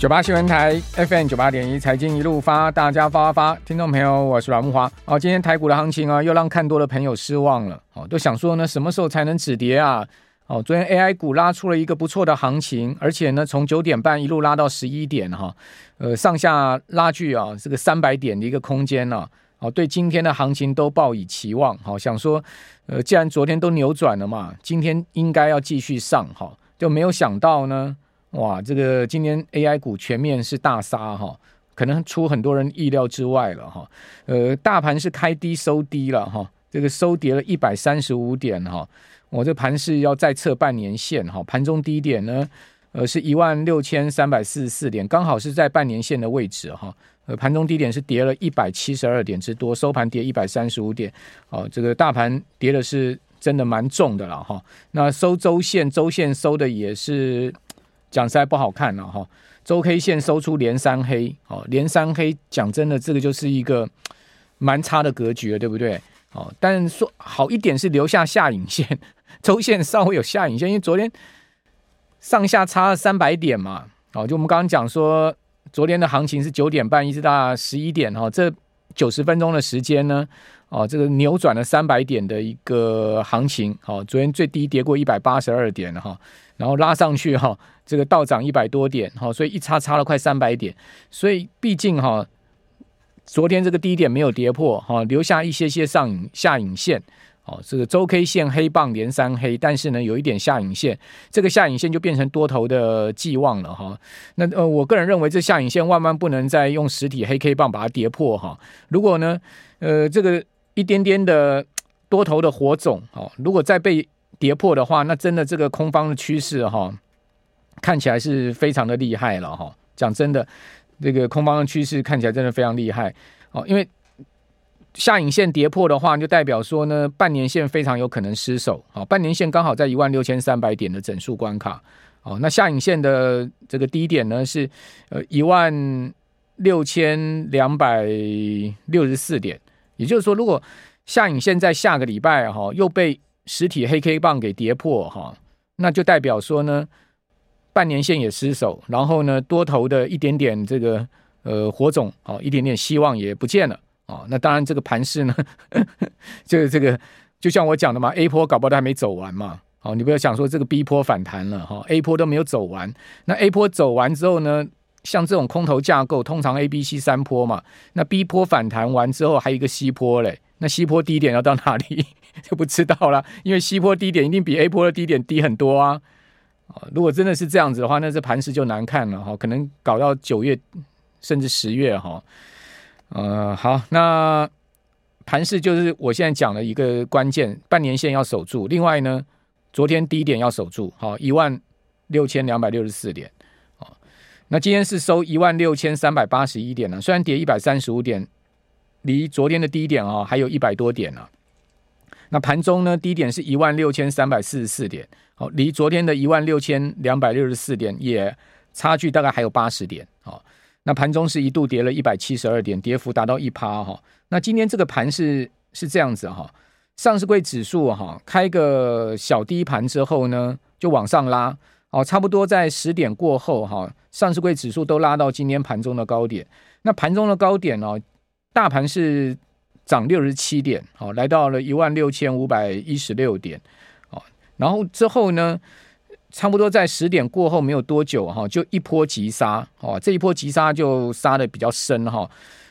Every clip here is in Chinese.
九八新闻台 FM 九八点一财经一路发，大家发发发，听众朋友，我是阮木华。哦，今天台股的行情啊，又让看多的朋友失望了。哦，都想说呢，什么时候才能止跌啊？哦，昨天 AI 股拉出了一个不错的行情，而且呢，从九点半一路拉到十一点哈，呃，上下拉锯啊，这个三百点的一个空间呢，哦，对今天的行情都抱以期望。好，想说，呃，既然昨天都扭转了嘛，今天应该要继续上哈，就没有想到呢。哇，这个今天 AI 股全面是大杀哈，可能出很多人意料之外了哈。呃，大盘是开低收低了哈，这个收跌了一百三十五点哈。我这盘是要再测半年线哈，盘中低点呢，呃，是一万六千三百四十四点，刚好是在半年线的位置哈。呃，盘中低点是跌了一百七十二点之多，收盘跌一百三十五点。哦，这个大盘跌的是真的蛮重的了哈。那收周线，周线收的也是。讲实在不好看了哈，周 K 线收出连三黑，哦，连三黑，讲真的，这个就是一个蛮差的格局了，对不对？哦，但说好一点是留下下影线，周线稍微有下影线，因为昨天上下差了三百点嘛，哦，就我们刚刚讲说，昨天的行情是九点半一直到十一点哈，这九十分钟的时间呢，哦，这个扭转了三百点的一个行情，哦，昨天最低跌过一百八十二点哈。然后拉上去哈，这个倒涨一百多点哈，所以一差差了快三百点，所以毕竟哈，昨天这个低点没有跌破哈，留下一些些上影下影线，哦，这个周 K 线黑棒连三黑，但是呢有一点下影线，这个下影线就变成多头的寄望了哈。那呃，我个人认为这下影线万万不能再用实体黑 K 棒把它跌破哈。如果呢，呃，这个一点点的多头的火种哦，如果再被跌破的话，那真的这个空方的趋势哈，看起来是非常的厉害了哈。讲真的，这个空方的趋势看起来真的非常厉害哦。因为下影线跌破的话，就代表说呢，半年线非常有可能失守。好，半年线刚好在一万六千三百点的整数关卡。哦，那下影线的这个低点呢是呃一万六千两百六十四点。也就是说，如果下影线在下个礼拜哈又被实体黑 K 棒给跌破哈，那就代表说呢，半年线也失守，然后呢，多头的一点点这个呃火种哦，一点点希望也不见了哦。那当然，这个盘势呢，就是这个就像我讲的嘛，A 波搞不好都还没走完嘛。好，你不要想说这个 B 波反弹了哈，A 波都没有走完。那 A 波走完之后呢，像这种空头架构，通常 A、B、C 三波嘛，那 B 波反弹完之后还有一个 C 波嘞，那 C 波低点要到哪里？就不知道了，因为 C 波低点一定比 A 波的低点低很多啊！如果真的是这样子的话，那这盘势就难看了哈，可能搞到九月甚至十月哈。呃，好，那盘势就是我现在讲的一个关键，半年线要守住。另外呢，昨天低点要守住，好，一万六千两百六十四点。那今天是收一万六千三百八十一点呢，虽然跌一百三十五点，离昨天的低点啊还有一百多点呢。那盘中呢，低点是一万六千三百四十四点，好，离昨天的一万六千两百六十四点也差距大概还有八十点，好，那盘中是一度跌了一百七十二点，跌幅达到一趴哈。那今天这个盘是是这样子哈，上市柜指数哈开个小低盘之后呢，就往上拉，哦，差不多在十点过后哈，上市柜指数都拉到今天盘中的高点。那盘中的高点哦，大盘是。涨六十七点，好，来到了一万六千五百一十六点，哦，然后之后呢，差不多在十点过后没有多久，哈，就一波急杀，哦，这一波急杀就杀的比较深，哈，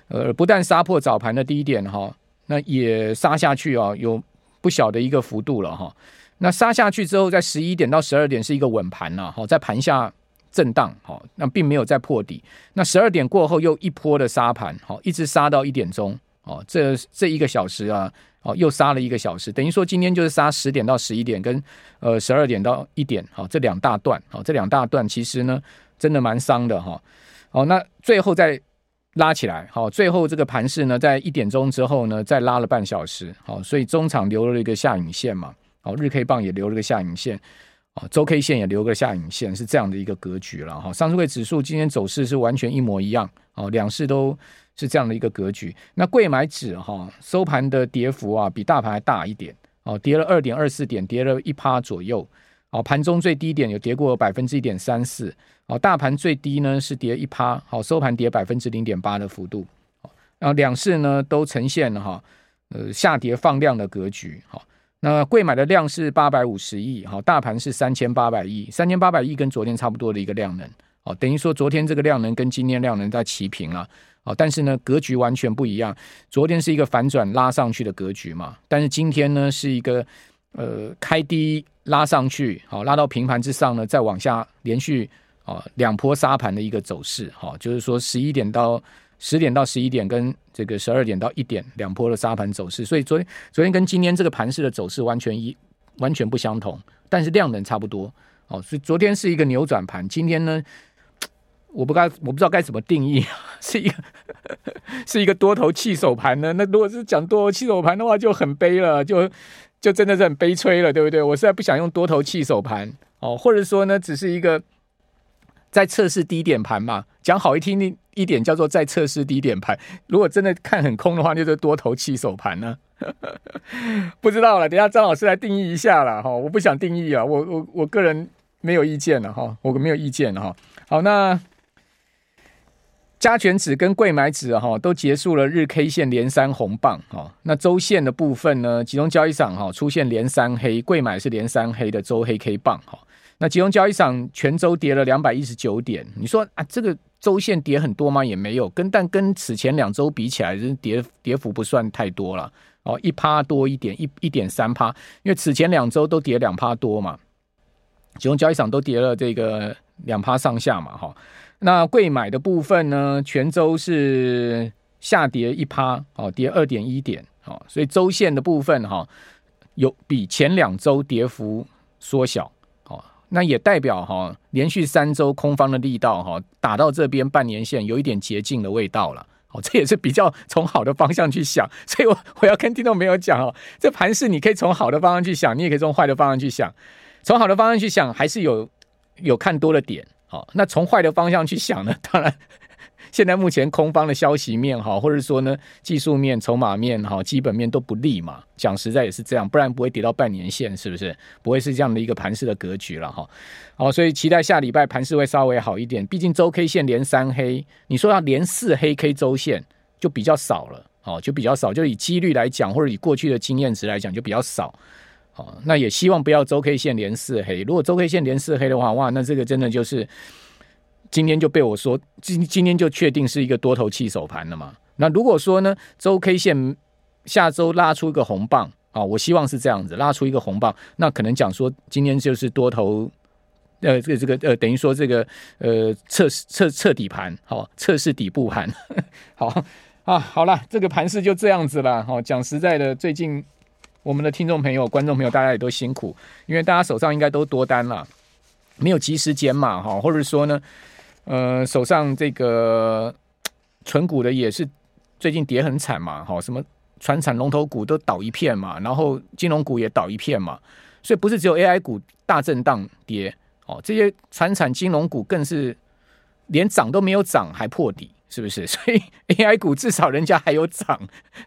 呃，不但杀破早盘的低点，哈，那也杀下去啊，有不小的一个幅度了，哈，那杀下去之后，在十一点到十二点是一个稳盘了，哈，在盘下震荡，哈，那并没有再破底，那十二点过后又一波的杀盘，哈，一直杀到一点钟。哦，这这一个小时啊，哦，又杀了一个小时，等于说今天就是杀十点到十一点，跟呃十二点到一点，好，这两大段，好，这两大段其实呢，真的蛮伤的哈。好，那最后再拉起来，好，最后这个盘势呢，在一点钟之后呢，再拉了半小时，好，所以中场留了一个下影线嘛，好，日 K 棒也留了个下影线，啊，周 K 线也留个下影线，是这样的一个格局了哈。上市柜指数今天走势是完全一模一样，哦，两市都。是这样的一个格局。那贵买指哈收盘的跌幅啊，比大盘还大一点哦，跌了二点二四点，跌了一趴左右哦，盘中最低点有跌过百分之一点三四，哦，大盘最低呢是跌一趴，好，收盘跌百分之零点八的幅度，然后两市呢都呈现了哈，呃，下跌放量的格局，好，那贵买的量是八百五十亿，好，大盘是三千八百亿，三千八百亿跟昨天差不多的一个量能，哦，等于说昨天这个量能跟今天量能在齐平了。哦，但是呢，格局完全不一样。昨天是一个反转拉上去的格局嘛，但是今天呢，是一个呃开低拉上去，好、拉到平盘之上呢，再往下连续啊、哦、两波杀盘的一个走势。哈、就是说十一点到十点到十一点跟这个十二点到一点两波的沙盘走势。所以昨天昨天跟今天这个盘势的走势完全一完全不相同，但是量能差不多。哦，所以昨天是一个扭转盘，今天呢？我不该，我不知道该怎么定义，是一个是一个多头弃手盘呢？那如果是讲多头弃手盘的话，就很悲了，就就真的是很悲催了，对不对？我实在不想用多头弃手盘哦，或者说呢，只是一个在测试低点盘嘛。讲好一听一点，叫做在测试低点盘。如果真的看很空的话，就是多头弃手盘呢。不知道了，等下张老师来定义一下了哈。我不想定义啊，我我我个人没有意见了哈，我没有意见了哈。好，那。加权指跟柜买指哈都结束了日 K 线连三红棒哈，那周线的部分呢，集中交易场哈出现连三黑，柜买是连三黑的周黑 K 棒哈，那集中交易场全周跌了两百一十九点，你说啊这个周线跌很多吗？也没有，跟但跟此前两周比起来，是跌跌幅不算太多了。哦，一趴多一点，一一点三趴，因为此前两周都跌两趴多嘛，集中交易场都跌了这个两趴上下嘛哈。那贵买的部分呢，全周是下跌一趴，哦，跌二点一点，哦，所以周线的部分哈，有比前两周跌幅缩小，那也代表哈，连续三周空方的力道哈，打到这边半年线有一点捷径的味道了，哦，这也是比较从好的方向去想，所以我我要跟听众朋友讲哦，这盘是你可以从好的方向去想，你也可以从坏的方向去想，从好的方向去想，还是有有看多的点。好，那从坏的方向去想呢？当然，现在目前空方的消息面哈，或者说呢，技术面、筹码面哈，基本面都不利嘛。讲实在也是这样，不然不会跌到半年线，是不是？不会是这样的一个盘势的格局了哈。好，所以期待下礼拜盘势会稍微好一点。毕竟周 K 线连三黑，你说要连四黑 K 周线就比较少了，哦，就比较少。就以几率来讲，或者以过去的经验值来讲，就比较少。那也希望不要周 K 线连四黑。如果周 K 线连四黑的话，哇，那这个真的就是今天就被我说今今天就确定是一个多头气手盘了嘛。那如果说呢，周 K 线下周拉出一个红棒啊，我希望是这样子，拉出一个红棒，那可能讲说今天就是多头，呃，这个这个呃，等于说这个呃测试测测底盘，好，测试底部盘，好啊，好了，这个盘势就这样子了。好，讲实在的，最近。我们的听众朋友、观众朋友，大家也都辛苦，因为大家手上应该都多单了，没有及时减码哈，或者说呢，呃，手上这个存股的也是最近跌很惨嘛，哈，什么船产龙头股都倒一片嘛，然后金融股也倒一片嘛，所以不是只有 AI 股大震荡跌，哦，这些船产金融股更是连涨都没有涨还破底。是不是？所以 AI 股至少人家还有涨，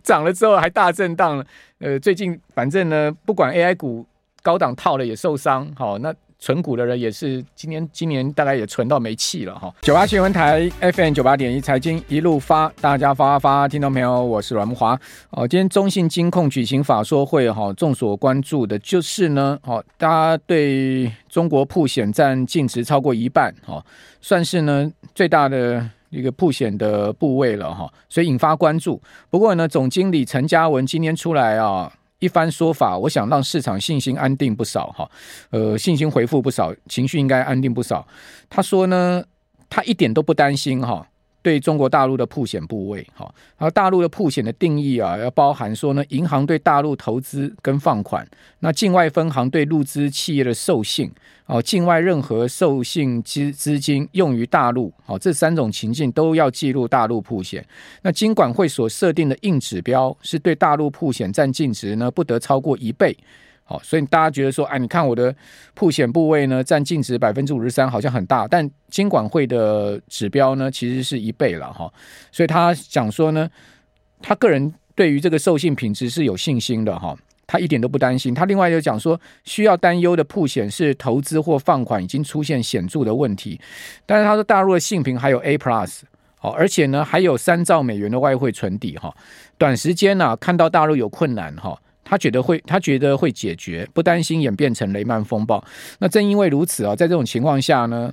涨了之后还大震荡。呃，最近反正呢，不管 AI 股高档套了也受伤。好，那存股的人也是今年今年大概也存到没气了哈。九八新闻台 FM 九八点一财经一路发，大家发发，听众朋友，我是阮木华。哦，今天中信金控举行法说会哈，众所关注的就是呢，哦，大家对中国曝险占净值超过一半，哈，算是呢最大的。一个曝险的部位了哈，所以引发关注。不过呢，总经理陈嘉文今天出来啊，一番说法，我想让市场信心安定不少哈，呃，信心回复不少，情绪应该安定不少。他说呢，他一点都不担心哈。对中国大陆的曝险部位，哈，然后大陆的曝险的定义啊，要包含说呢，银行对大陆投资跟放款，那境外分行对入资企业的授信，哦，境外任何授信资资金用于大陆，哦，这三种情境都要记录大陆曝险。那金管会所设定的硬指标是对大陆曝险占净值呢，不得超过一倍。好，所以大家觉得说，哎，你看我的曝险部位呢，占净值百分之五十三，好像很大，但金管会的指标呢，其实是一倍了哈。所以他讲说呢，他个人对于这个授信品质是有信心的哈。他一点都不担心。他另外又讲说，需要担忧的曝险是投资或放款已经出现显著的问题。但是他说，大陆的信评还有 A plus，哦，而且呢还有三兆美元的外汇存底哈。短时间呢、看到大陆有困难哈，他觉得会他觉得会解决，不担心演变成雷曼风暴。那正因为如此啊，在这种情况下呢，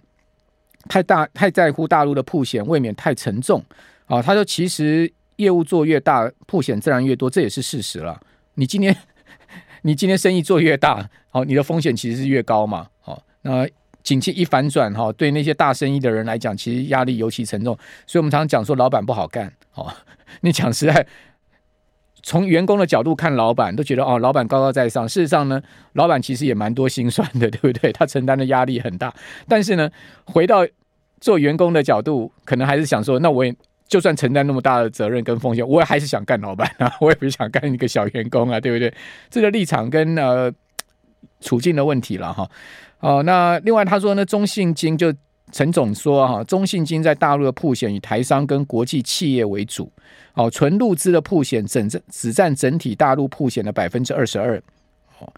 太大太在乎大陆的曝险，未免太沉重啊。他说，其实业务做越大，曝险自然越多，这也是事实了。你今天 你今天生意做越大，好，你的风险其实是越高嘛。好，那景气一反转哈，对那些大生意的人来讲，其实压力尤其沉重。所以我们常常讲说，老板不好干。好，你讲实在，从员工的角度看，老板都觉得哦，老板高高在上。事实上呢，老板其实也蛮多心酸的，对不对？他承担的压力很大。但是呢，回到做员工的角度，可能还是想说，那我也。就算承担那么大的责任跟风险，我也还是想干老板啊，我也不想干一个小员工啊，对不对？这个立场跟呃处境的问题了哈。哦，那另外他说呢，中信金就陈总说哈，中信金在大陆的铺险以台商跟国际企业为主，哦，纯陆资的铺险整只占整体大陆铺险的百分之二十二，哦，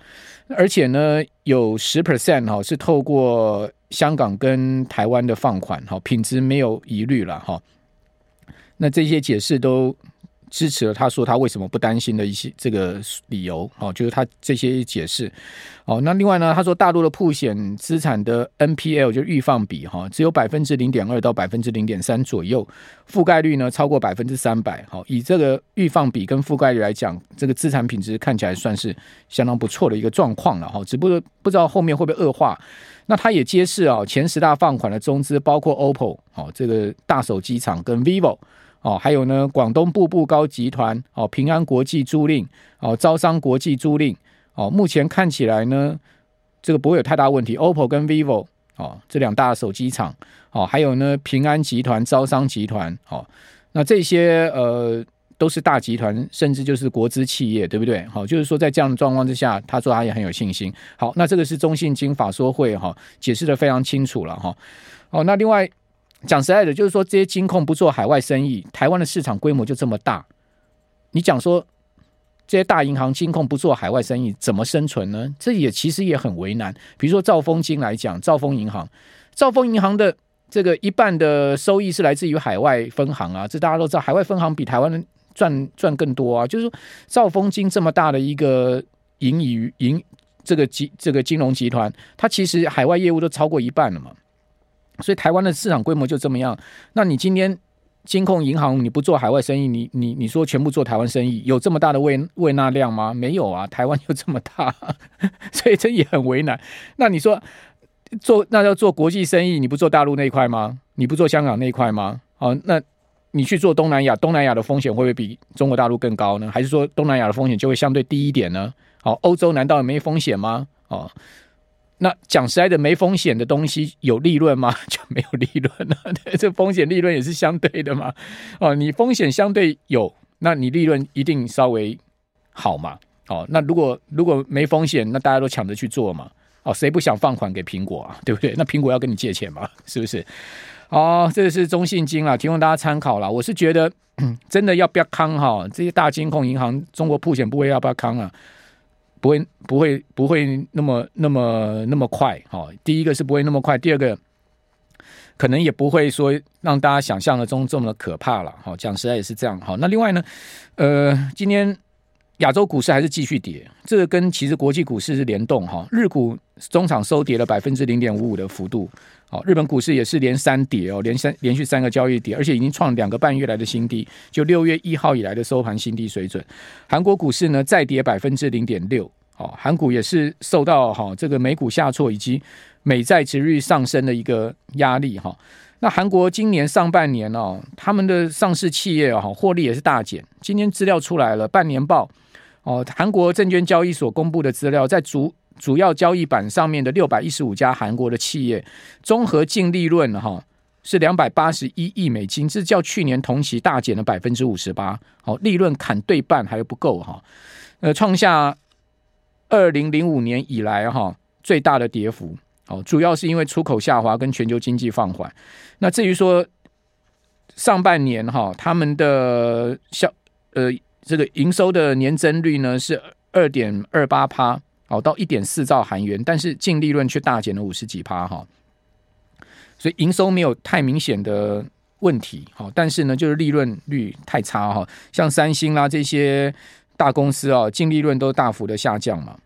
而且呢有十 percent 哈是透过香港跟台湾的放款，哈，品质没有疑虑了哈。那这些解释都支持了他说他为什么不担心的一些这个理由哦，就是他这些解释哦。那另外呢，他说大陆的普险资产的 NPL 就预放比哈，只有百分之零点二到百分之零点三左右，覆盖率呢超过百分之三百。好，以这个预放比跟覆盖率来讲，这个资产品质看起来算是相当不错的一个状况了哈。只不过不知道后面会不会恶化。那他也揭示啊，前十大放款的中资包括 OPPO 哦，这个大手机厂跟 VIVO。哦，还有呢，广东步步高集团哦，平安国际租赁哦，招商国际租赁哦，目前看起来呢，这个不会有太大问题。OPPO 跟 VIVO 哦，这两大手机厂哦，还有呢，平安集团、招商集团哦，那这些呃都是大集团，甚至就是国资企业，对不对？好，就是说在这样的状况之下，他说他也很有信心。好，那这个是中信金法说会哈解释得非常清楚了哈。哦，那另外。讲实在的，就是说这些金控不做海外生意，台湾的市场规模就这么大。你讲说这些大银行金控不做海外生意，怎么生存呢？这也其实也很为难。比如说兆丰金来讲，兆丰银行，兆丰银行的这个一半的收益是来自于海外分行啊，这大家都知道，海外分行比台湾赚赚更多啊。就是说兆丰金这么大的一个银娱银这个集这个金融集团，它其实海外业务都超过一半了嘛。所以台湾的市场规模就这么样，那你今天金控银行你不做海外生意，你你你说全部做台湾生意，有这么大的胃胃纳量吗？没有啊，台湾就这么大，所以这也很为难。那你说做那要做国际生意，你不做大陆那一块吗？你不做香港那一块吗？哦，那你去做东南亚，东南亚的风险会不会比中国大陆更高呢？还是说东南亚的风险就会相对低一点呢？好，欧洲难道也没风险吗？哦。那讲实在的，没风险的东西有利润吗？就没有利润 了。这风险利润也是相对的嘛。哦，你风险相对有，那你利润一定稍微好嘛。哦，那如果如果没风险，那大家都抢着去做嘛。哦，谁不想放款给苹果啊？对不对？那苹果要跟你借钱嘛？是不是？哦，这是中信金啊，提供大家参考了。我是觉得真的要不要扛哈？这些大金控银行，中国普险不会要不要扛啊？不会，不会，不会那么、那么、那么快。哦，第一个是不会那么快，第二个可能也不会说让大家想象的中这么的可怕了。好，讲实在也是这样。好，那另外呢，呃，今天亚洲股市还是继续跌，这个跟其实国际股市是联动哈。日股中场收跌了百分之零点五五的幅度。好，日本股市也是连三跌哦，连三连续三个交易跌，而且已经创两个半月来的新低，就六月一号以来的收盘新低水准。韩国股市呢再跌百分之零点六。哦，韩股也是受到哈这个美股下挫以及美债殖率上升的一个压力哈。那韩国今年上半年哦，他们的上市企业哈获利也是大减。今天资料出来了，半年报哦，韩国证券交易所公布的资料，在主主要交易板上面的六百一十五家韩国的企业，综合净利润哈是两百八十一亿美金，这较去年同期大减了百分之五十八。好，利润砍对半还不够哈，呃，创下。二零零五年以来，哈最大的跌幅，哦，主要是因为出口下滑跟全球经济放缓。那至于说上半年哈，他们的销呃这个营收的年增率呢是二点二八趴，哦，到一点四兆韩元，但是净利润却大减了五十几趴哈。所以营收没有太明显的问题，好，但是呢，就是利润率太差哈，像三星啦这些大公司啊，净利润都大幅的下降嘛。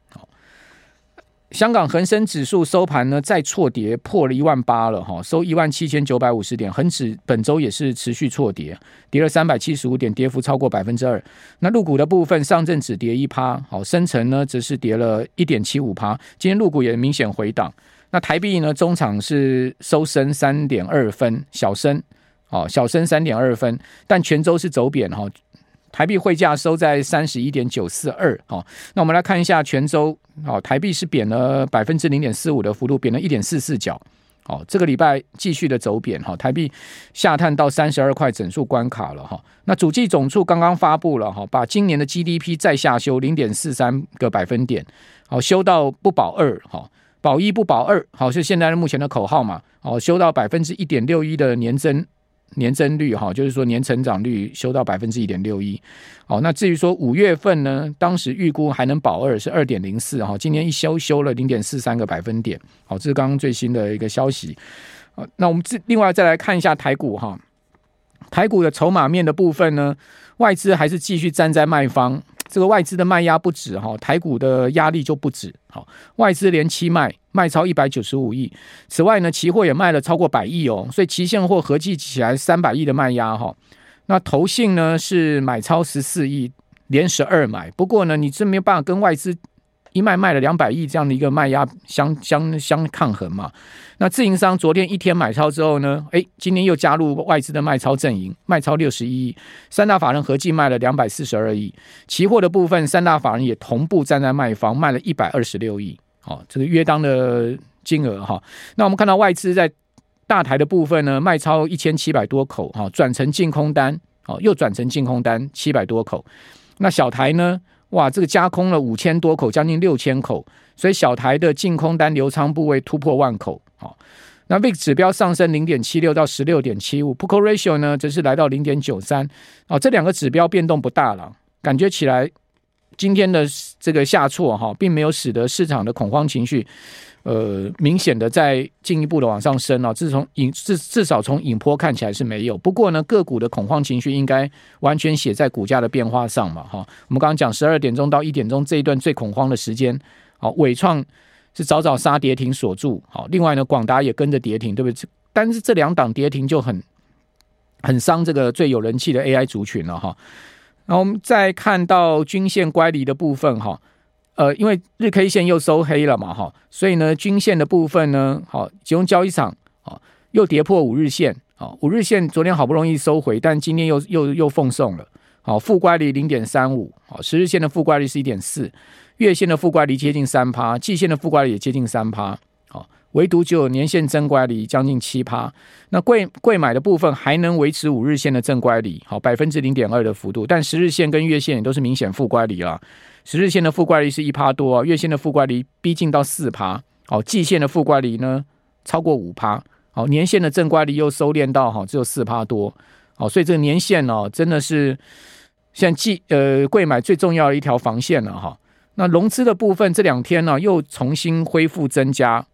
香港恒生指数收盘呢，再挫跌破了一万八了哈，收一万七千九百五十点。恒指本周也是持续挫跌，跌了三百七十五点，跌幅超过百分之二。那入股的部分，上证只跌一趴，好，深成呢则是跌了一点七五趴。今天入股也明显回档。那台币呢，中场是收升三点二分，小升，哦，小升三点二分，但全周是走贬哈。台币汇价收在三十一点九四二，好，那我们来看一下泉州，好，台币是贬了百分之零点四五的幅度，贬了一点四四角，好，这个礼拜继续的走贬，哈，台币下探到三十二块整数关卡了，哈，那主计总处刚刚发布了，哈，把今年的 GDP 再下修零点四三个百分点，好，修到不保二，哈，保一不保二，好，是现在目前的口号嘛，好，修到百分之一点六一的年增。年增率哈，就是说年成长率修到百分之一点六一，好，那至于说五月份呢，当时预估还能保二是二点零四哈，今年一修修了零点四三个百分点，好，这是刚刚最新的一个消息，那我们这另外再来看一下台股哈，台股的筹码面的部分呢，外资还是继续站在卖方。这个外资的卖压不止哈，台股的压力就不止。好，外资连七卖，卖超一百九十五亿。此外呢，期货也卖了超过百亿哦，所以期现货合计起来三百亿的卖压哈。那投信呢是买超十四亿，连十二买。不过呢，你这没有办法跟外资。一卖卖了两百亿这样的一个卖压相相相抗衡嘛？那自营商昨天一天买超之后呢？诶，今天又加入外资的卖超阵营，卖超六十一亿，三大法人合计卖了两百四十二亿。期货的部分，三大法人也同步站在卖方，卖了一百二十六亿。好，这个约当的金额哈。那我们看到外资在大台的部分呢，卖超一千七百多口，哈，转成净空单，哦，又转成净空单七百多口。那小台呢？哇，这个加空了五千多口，将近六千口，所以小台的净空单留仓部位突破万口。好，那 VIX 指标上升零点七六到十六点七五，Put Call Ratio 呢则是来到零点九三。哦，这两个指标变动不大了，感觉起来今天的这个下挫哈，并没有使得市场的恐慌情绪。呃，明显的在进一步的往上升啊，自从引至至少从引波看起来是没有。不过呢，个股的恐慌情绪应该完全写在股价的变化上嘛，哈。我们刚刚讲十二点钟到一点钟这一段最恐慌的时间，好，纬创是早早杀跌停锁住，好，另外呢，广达也跟着跌停，对不对？但是这两档跌停就很很伤这个最有人气的 AI 族群了哈。然后我们再看到均线乖离的部分哈。呃，因为日 K 线又收黑了嘛，哈，所以呢，均线的部分呢，好，集中交易场，啊，又跌破五日线，啊，五日线昨天好不容易收回，但今天又又又奉送了，好，负乖离零点三五，好，十日线的负乖离是一点四，月线的负乖离接近三趴，季线的负乖离也接近三趴，唯独只有年线正乖离将近七趴，那贵贵买的部分还能维持五日线的正乖离，好，百分之零点二的幅度，但十日线跟月线也都是明显负乖离了。十日线的负乖离是一趴多，月线的负乖离逼近到四趴，好，季线的负乖离呢超过五趴，好，年线的正乖离又收敛到哈只有四趴多，好，所以这个年线哦真的是像季呃贵买最重要的一条防线了哈。那融资的部分这两天呢又重新恢复增加，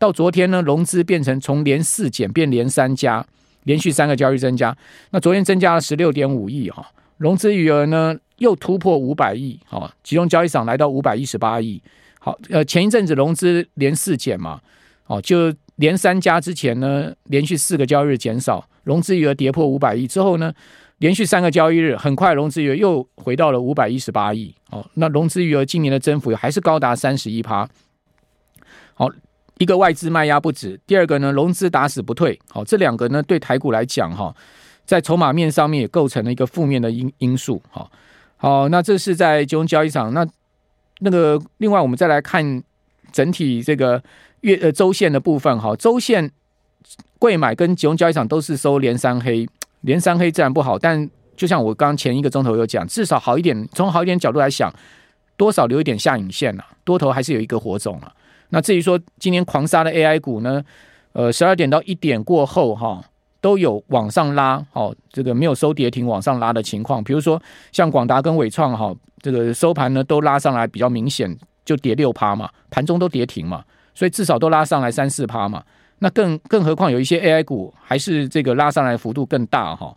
到昨天呢融资变成从连四减变连三加，连续三个交易增加，那昨天增加了十六点五亿哈，融资余额呢。又突破五百亿，好，集中交易场来到五百一十八亿，好，呃，前一阵子融资连四减嘛，哦，就连三加之前呢，连续四个交易日减少，融资余额跌破五百亿。之后呢，连续三个交易日，很快融资余额又回到了五百一十八亿，哦，那融资余额今年的增幅还是高达三十一趴，好，一个外资卖压不止，第二个呢，融资打死不退，好，这两个呢，对台股来讲，哈，在筹码面上面也构成了一个负面的因因素，哈。好，那这是在集中交易场。那那个另外，我们再来看整体这个月呃周线的部分。哈，周线贵买跟集中交易场都是收连三黑，连三黑自然不好。但就像我刚前一个钟头有讲，至少好一点。从好一点角度来想，多少留一点下影线了，多头还是有一个火种了。那至于说今天狂杀的 AI 股呢？呃，十二点到一点过后哈，都有往上拉，哦，这个没有收跌停往上拉的情况。比如说像广达跟纬创，哈，这个收盘呢都拉上来比较明显，就跌六趴嘛，盘中都跌停嘛，所以至少都拉上来三四趴嘛。那更更何况有一些 AI 股还是这个拉上来幅度更大哈，